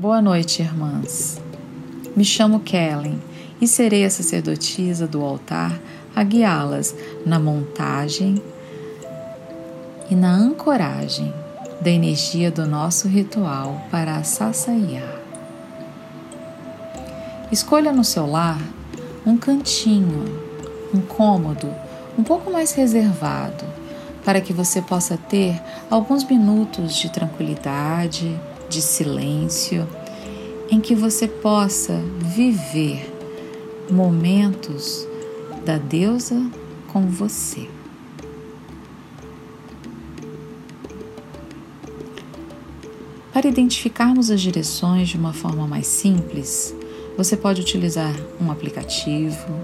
Boa noite, irmãs. Me chamo Kellen e serei a sacerdotisa do altar a guiá-las na montagem e na ancoragem da energia do nosso ritual para a Sassaiá. Escolha no seu lar um cantinho, um cômodo um pouco mais reservado, para que você possa ter alguns minutos de tranquilidade, de silêncio, em que você possa viver momentos da deusa com você. Para identificarmos as direções de uma forma mais simples, você pode utilizar um aplicativo,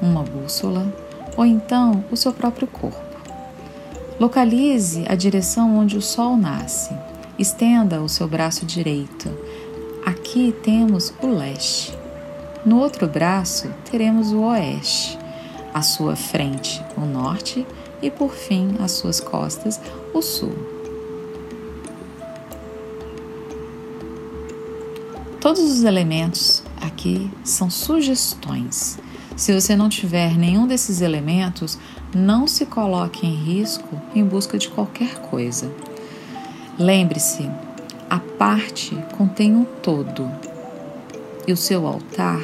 uma bússola ou então o seu próprio corpo. Localize a direção onde o sol nasce. Estenda o seu braço direito. Aqui temos o leste. No outro braço teremos o oeste. À sua frente, o norte e por fim, às suas costas, o sul. Todos os elementos aqui são sugestões. Se você não tiver nenhum desses elementos, não se coloque em risco em busca de qualquer coisa. Lembre-se, a parte contém um todo e o seu altar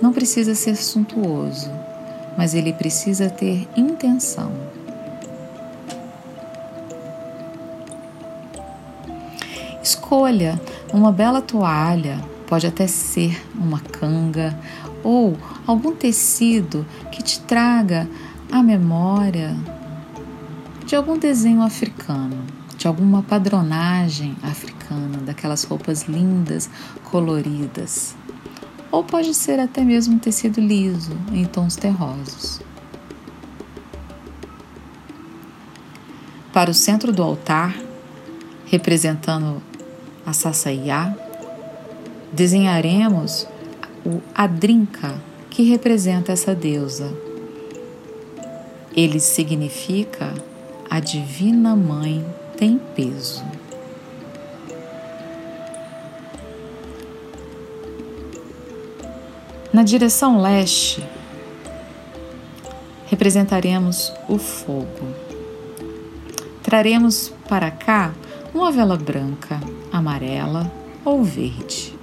não precisa ser suntuoso, mas ele precisa ter intenção. Escolha uma bela toalha, pode até ser uma canga ou algum tecido que te traga a memória de algum desenho africano, de alguma padronagem africana, daquelas roupas lindas, coloridas. Ou pode ser até mesmo um tecido liso, em tons terrosos. Para o centro do altar, representando a Sassaiá, desenharemos o Adrinka, que representa essa deusa. Ele significa a Divina Mãe tem peso. Na direção leste, representaremos o fogo. Traremos para cá uma vela branca, amarela ou verde.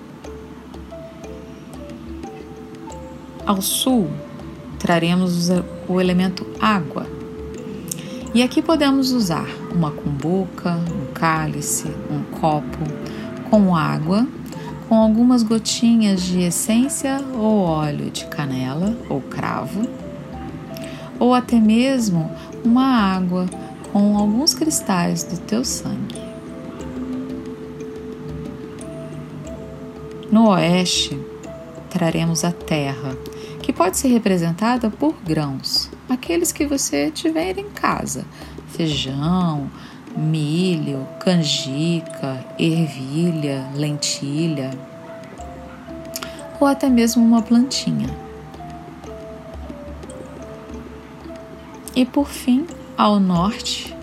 Ao sul, traremos o elemento água. E aqui podemos usar uma cumbuca, um cálice, um copo com água, com algumas gotinhas de essência ou óleo de canela ou cravo, ou até mesmo uma água com alguns cristais do teu sangue. No oeste, traremos a terra, que pode ser representada por grãos, aqueles que você tiver em casa: feijão, milho, canjica, ervilha, lentilha, ou até mesmo uma plantinha. E por fim, ao norte,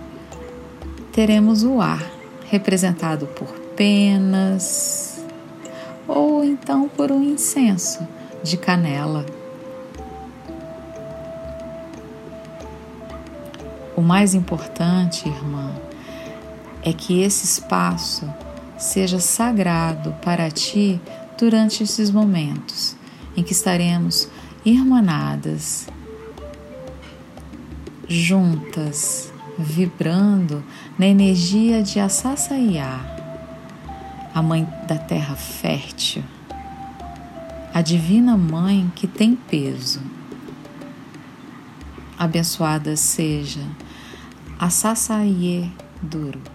teremos o ar, representado por penas, ou então por um incenso de canela. O mais importante, irmã, é que esse espaço seja sagrado para ti durante esses momentos em que estaremos irmanadas, juntas, vibrando na energia de Assasaiá a mãe da terra fértil, a divina mãe que tem peso. Abençoada seja a Sasaye Duro.